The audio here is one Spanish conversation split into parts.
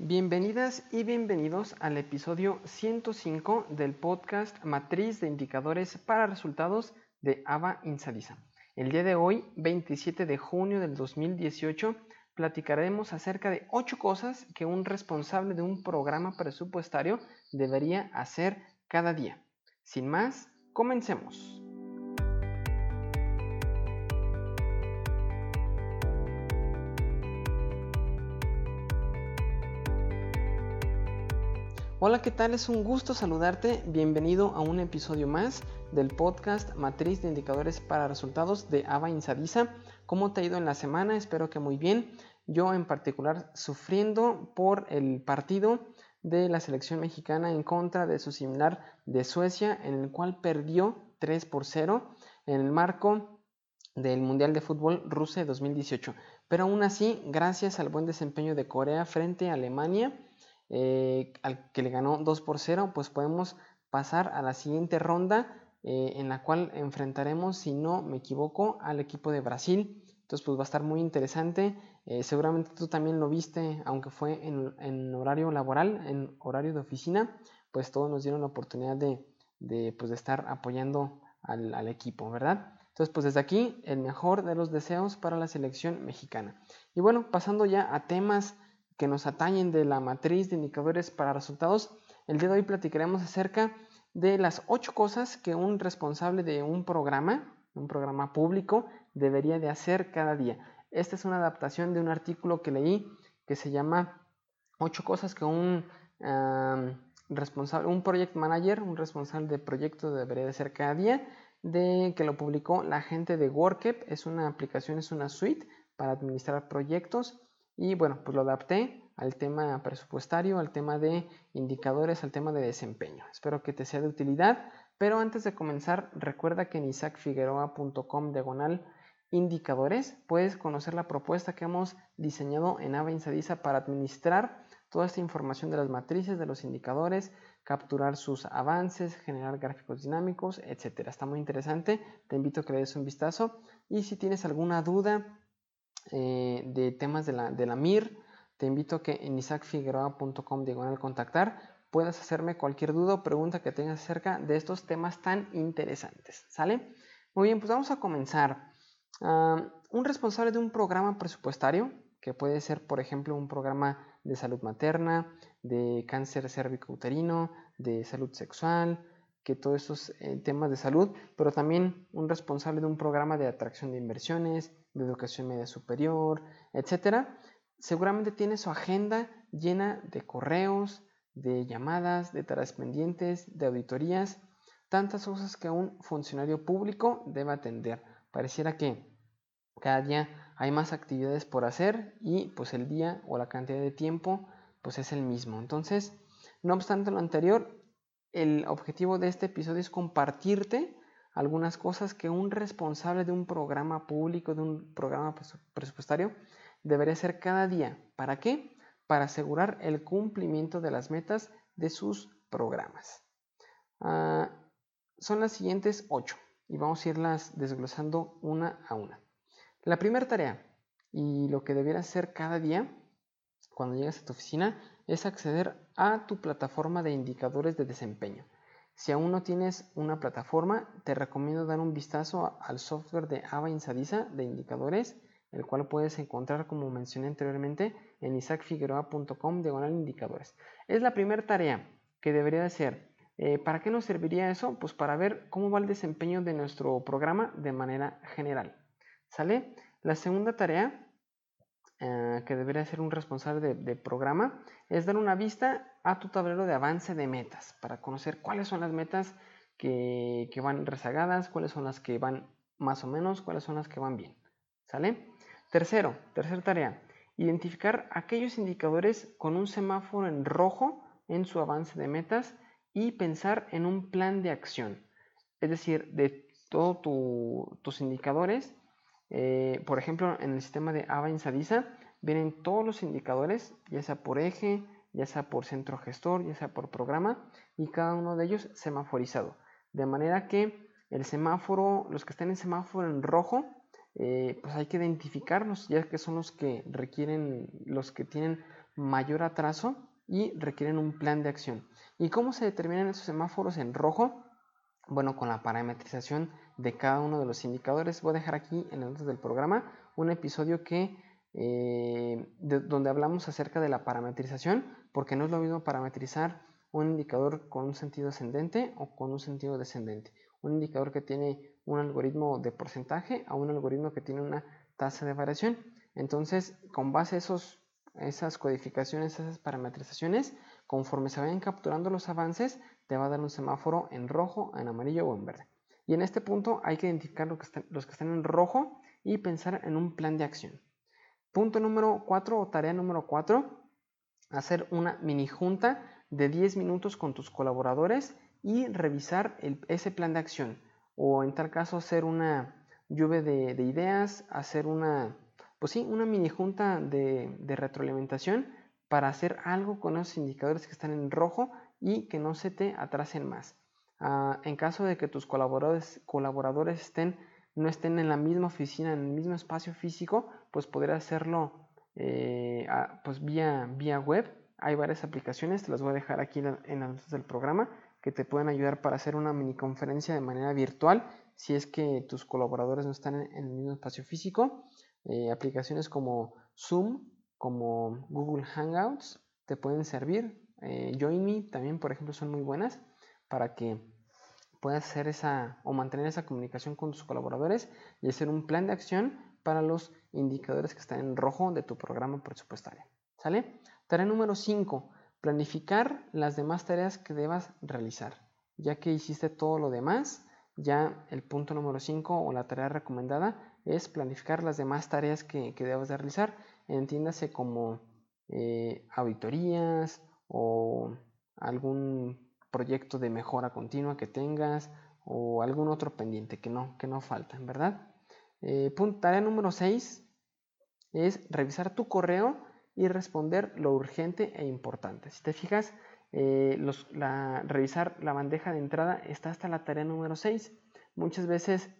Bienvenidas y bienvenidos al episodio 105 del podcast Matriz de Indicadores para Resultados de AVA Insadisa. El día de hoy, 27 de junio del 2018, platicaremos acerca de 8 cosas que un responsable de un programa presupuestario debería hacer cada día. Sin más, comencemos. Hola, ¿qué tal? Es un gusto saludarte. Bienvenido a un episodio más del podcast Matriz de Indicadores para Resultados de Ava Insadisa. ¿Cómo te ha ido en la semana? Espero que muy bien. Yo en particular sufriendo por el partido de la selección mexicana en contra de su similar de Suecia, en el cual perdió 3 por 0 en el marco del Mundial de Fútbol Rusia 2018. Pero aún así, gracias al buen desempeño de Corea frente a Alemania, eh, al que le ganó 2 por 0, pues podemos pasar a la siguiente ronda eh, en la cual enfrentaremos, si no me equivoco, al equipo de Brasil. Entonces pues va a estar muy interesante. Eh, seguramente tú también lo viste, aunque fue en, horario laboral, en horario de oficina, pues todos nos dieron la oportunidad de, pues, estar apoyando al, al equipo, ¿verdad? Entonces, pues desde aquí, el mejor de los deseos para la selección mexicana. Y bueno, pasando ya a temas que nos atañen de la matriz de indicadores para resultados, el día de hoy platicaremos acerca de las ocho cosas que un responsable de un programa, un programa público, debería de hacer cada día. Esta es una adaptación de un artículo que leí que se llama ocho cosas que un responsable, un project manager, un responsable de proyecto debería de hacer cada día, de que lo publicó la gente de Workup, es una aplicación, es una suite para administrar proyectos y bueno, pues lo adapté al tema presupuestario, al tema de indicadores, al tema de desempeño. Espero que te sea de utilidad, pero antes de comenzar, recuerda que en isaacfigueroa.com diagonal indicadores puedes conocer la propuesta que hemos diseñado en Ava Insadisa para administrar toda esta información de las matrices, de los indicadores, capturar sus avances, generar gráficos dinámicos, etcétera. Está muy interesante, te invito a que le des un vistazo y si tienes alguna duda, eh, de temas de la, de la MIR, te invito a que en isaacfigueroa.com diagonal contactar puedas hacerme cualquier duda o pregunta que tengas acerca de estos temas tan interesantes. ¿Sale? Muy bien, pues vamos a comenzar. Un responsable de un programa presupuestario, que puede ser, por ejemplo, un programa de salud materna, de cáncer cérvico-uterino, de salud sexual, que todos estos eh, temas de salud, pero también un responsable de un programa de atracción de inversiones, de educación media superior, etcétera, seguramente tiene su agenda llena de correos, de llamadas, de tareas pendientes, de auditorías, tantas cosas que un funcionario público debe atender. Pareciera que cada día hay más actividades por hacer y pues el día o la cantidad de tiempo pues es el mismo. Entonces, no obstante lo anterior, el objetivo de este episodio es compartirte algunas cosas que un responsable de un programa público, de un programa presupuestario, debería hacer cada día. ¿Para qué? Para asegurar el cumplimiento de las metas de sus programas. Ah, son las siguientes ocho y vamos a irlas desglosando una a una. La primera tarea y lo que debería hacer cada día cuando llegas a tu oficina es acceder a tu plataforma de indicadores de desempeño. Si aún no tienes una plataforma, te recomiendo dar un vistazo al software de Ava Insadisa de indicadores, el cual puedes encontrar, como mencioné anteriormente, en isaacfigueroa.com diagonal indicadores. Es la primera tarea que debería de hacer. Eh, ¿Para qué nos serviría eso? Pues para ver cómo va el desempeño de nuestro programa de manera general. ¿Sale? La segunda tarea eh, que debería ser un responsable de, programa es dar una vista a tu tablero de avance de metas para conocer cuáles son las metas que, van rezagadas, cuáles son las que van más o menos, cuáles son las que van bien. ¿Sale? Tercero, tercera tarea, identificar aquellos indicadores con un semáforo en rojo en su avance de metas y pensar en un plan de acción. Es decir, de todos tus indicadores, eh, por ejemplo, en el sistema de AVA Insadisa vienen todos los indicadores, ya sea por eje, ya sea por centro gestor, ya sea por programa, y cada uno de ellos semaforizado. De manera que el semáforo, los que están en semáforo en rojo, eh, pues hay que identificarlos, ya que son los que requieren, los que tienen mayor atraso y requieren un plan de acción. ¿Y cómo se determinan esos semáforos en rojo? Bueno, con la parametrización de cada uno de los indicadores. Voy a dejar aquí en el notas del programa un episodio que eh, donde hablamos acerca de la parametrización, porque no es lo mismo parametrizar un indicador con un sentido ascendente o con un sentido descendente. Un indicador que tiene un algoritmo de porcentaje a un algoritmo que tiene una tasa de variación. Entonces, con base a esos, esas codificaciones, esas parametrizaciones, conforme se vayan capturando los avances, te va a dar un semáforo en rojo, en amarillo o en verde. Y en este punto hay que identificar los que están en rojo y pensar en un plan de acción. Punto número 4 o tarea número 4, hacer una mini junta de 10 minutos con tus colaboradores y revisar ese plan de acción. O en tal caso hacer una lluvia de, ideas, hacer una, pues sí, una mini junta de, retroalimentación para hacer algo con esos indicadores que están en rojo y que no se te atrasen más. Ah, en caso de que tus colaboradores, colaboradores estén, no estén en la misma oficina, en el mismo espacio físico, pues poder hacerlo eh, pues vía, vía web. Hay varias aplicaciones, te las voy a dejar aquí en las del programa, que te pueden ayudar para hacer una mini conferencia de manera virtual si es que tus colaboradores no están en, el mismo espacio físico. Eh, aplicaciones como Zoom, como Google Hangouts, te pueden servir. Eh, JoinMe también, por ejemplo, son muy buenas para que puedas hacer esa o mantener esa comunicación con tus colaboradores y hacer un plan de acción para los indicadores que están en rojo de tu programa presupuestario. ¿Sale? Tarea número 5. Planificar las demás tareas que debas realizar. Ya que hiciste todo lo demás, ya el punto número 5 o la tarea recomendada es planificar las demás tareas que, debas de realizar. Entiéndase como eh, auditorías o algún proyecto de mejora continua que tengas o algún otro pendiente que no, que no falta, ¿verdad? Eh, tarea número 6 es revisar tu correo y responder lo urgente e importante. Si te fijas, eh, revisar la bandeja de entrada está hasta la tarea número 6. Muchas veces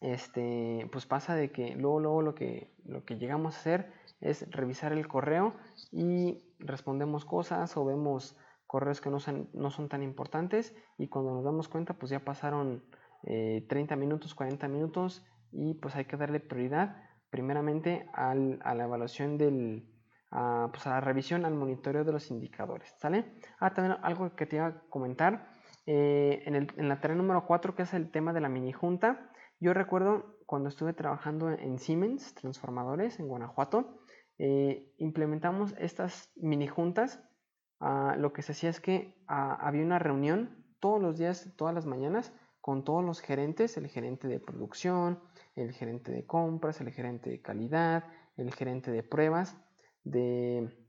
este, pues pasa de que luego, luego lo, que, lo que llegamos a hacer es revisar el correo y respondemos cosas o vemos correos que no son, no son tan importantes y cuando nos damos cuenta pues ya pasaron 30 eh, minutos, 40 minutos y pues hay que darle prioridad primeramente a la evaluación del, a, pues a la revisión, al monitoreo de los indicadores, ¿sale? Ah, también algo que te iba a comentar, eh, en, el, en, la tarea número 4 que es el tema de la mini junta, yo recuerdo cuando estuve trabajando en Siemens Transformadores en Guanajuato, eh, implementamos estas mini juntas Ah, lo que se hacía es que ah, había una reunión todos los días, todas las mañanas, con todos los gerentes, el gerente de producción, el gerente de compras, el gerente de calidad, el gerente de pruebas, de,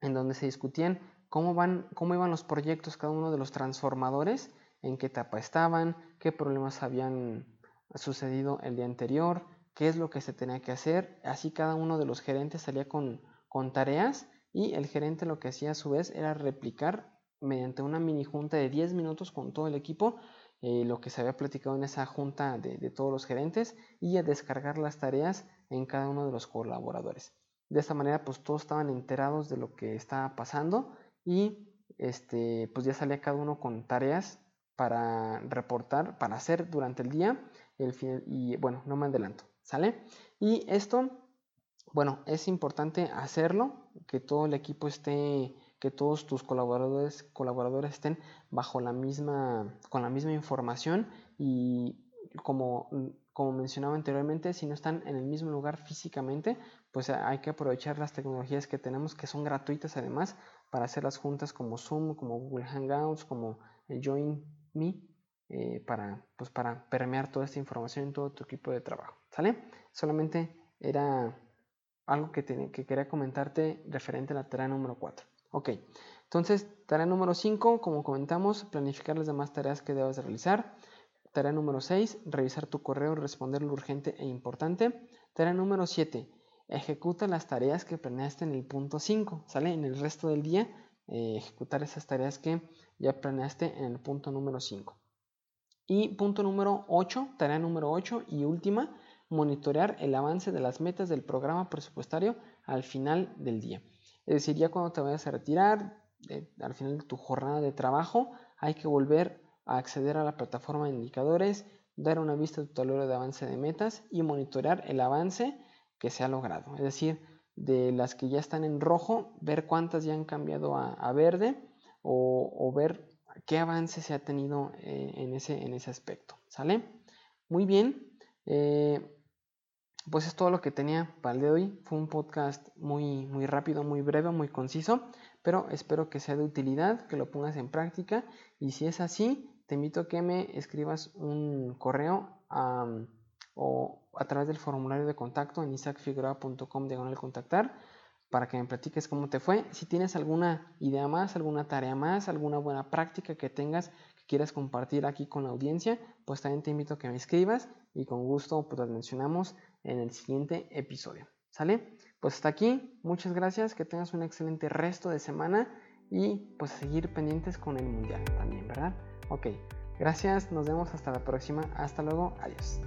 en donde se discutían cómo, van, cómo iban los proyectos, cada uno de los transformadores, en qué etapa estaban, qué problemas habían sucedido el día anterior, qué es lo que se tenía que hacer. Así cada uno de los gerentes salía con, con tareas y el gerente lo que hacía a su vez era replicar mediante una mini junta de 10 minutos con todo el equipo eh, lo que se había platicado en esa junta de, todos los gerentes y a descargar las tareas en cada uno de los colaboradores. De esta manera pues todos estaban enterados de lo que estaba pasando y este, pues ya salía cada uno con tareas para reportar, para hacer durante el día el y bueno, no me adelanto, ¿sale? Y esto bueno, es importante hacerlo, que todo el equipo esté, que todos tus colaboradores, colaboradores estén bajo la misma, con la misma información y como, como mencionaba anteriormente, si no están en el mismo lugar físicamente, pues hay que aprovechar las tecnologías que tenemos que son gratuitas además para hacer las juntas como Zoom, como Google Hangouts, como Join Me, eh, para, pues para permear toda esta información en todo tu equipo de trabajo. ¿Sale? Solamente era algo que, que quería comentarte referente a la tarea número 4. Ok, entonces, tarea número 5, como comentamos, planificar las demás tareas que debas realizar. Tarea número 6, revisar tu correo y responder lo urgente e importante. Tarea número 7, ejecuta las tareas que planeaste en el punto 5, ¿sale? En el resto del día, eh, ejecutar esas tareas que ya planeaste en el punto número 5. Y punto número 8, tarea número 8 y última, monitorear el avance de las metas del programa presupuestario al final del día. Es decir, ya cuando te vayas a retirar, al final de tu jornada de trabajo, hay que volver a acceder a la plataforma de indicadores, dar una vista de tu tablero de avance de metas y monitorear el avance que se ha logrado. Es decir, de las que ya están en rojo, ver cuántas ya han cambiado a, verde o, ver qué avance se ha tenido eh, en, ese, en ese aspecto. ¿Sale? Muy bien. Eh, pues es todo lo que tenía para el día de hoy. Fue un podcast muy, muy rápido, muy breve, muy conciso, pero espero que sea de utilidad, que lo pongas en práctica y si es así, te invito a que me escribas un correo o a través del formulario de contacto en isaacfigura.com diagonal contactar para que me platiques cómo te fue. Si tienes alguna idea más, alguna tarea más, alguna buena práctica que tengas que quieras compartir aquí con la audiencia, pues también te invito a que me escribas y con gusto pues las mencionamos en el siguiente episodio. ¿Sale? Pues hasta aquí, muchas gracias, que tengas un excelente resto de semana y pues seguir pendientes con el mundial también, ¿verdad? Ok, gracias, nos vemos hasta la próxima, hasta luego, adiós.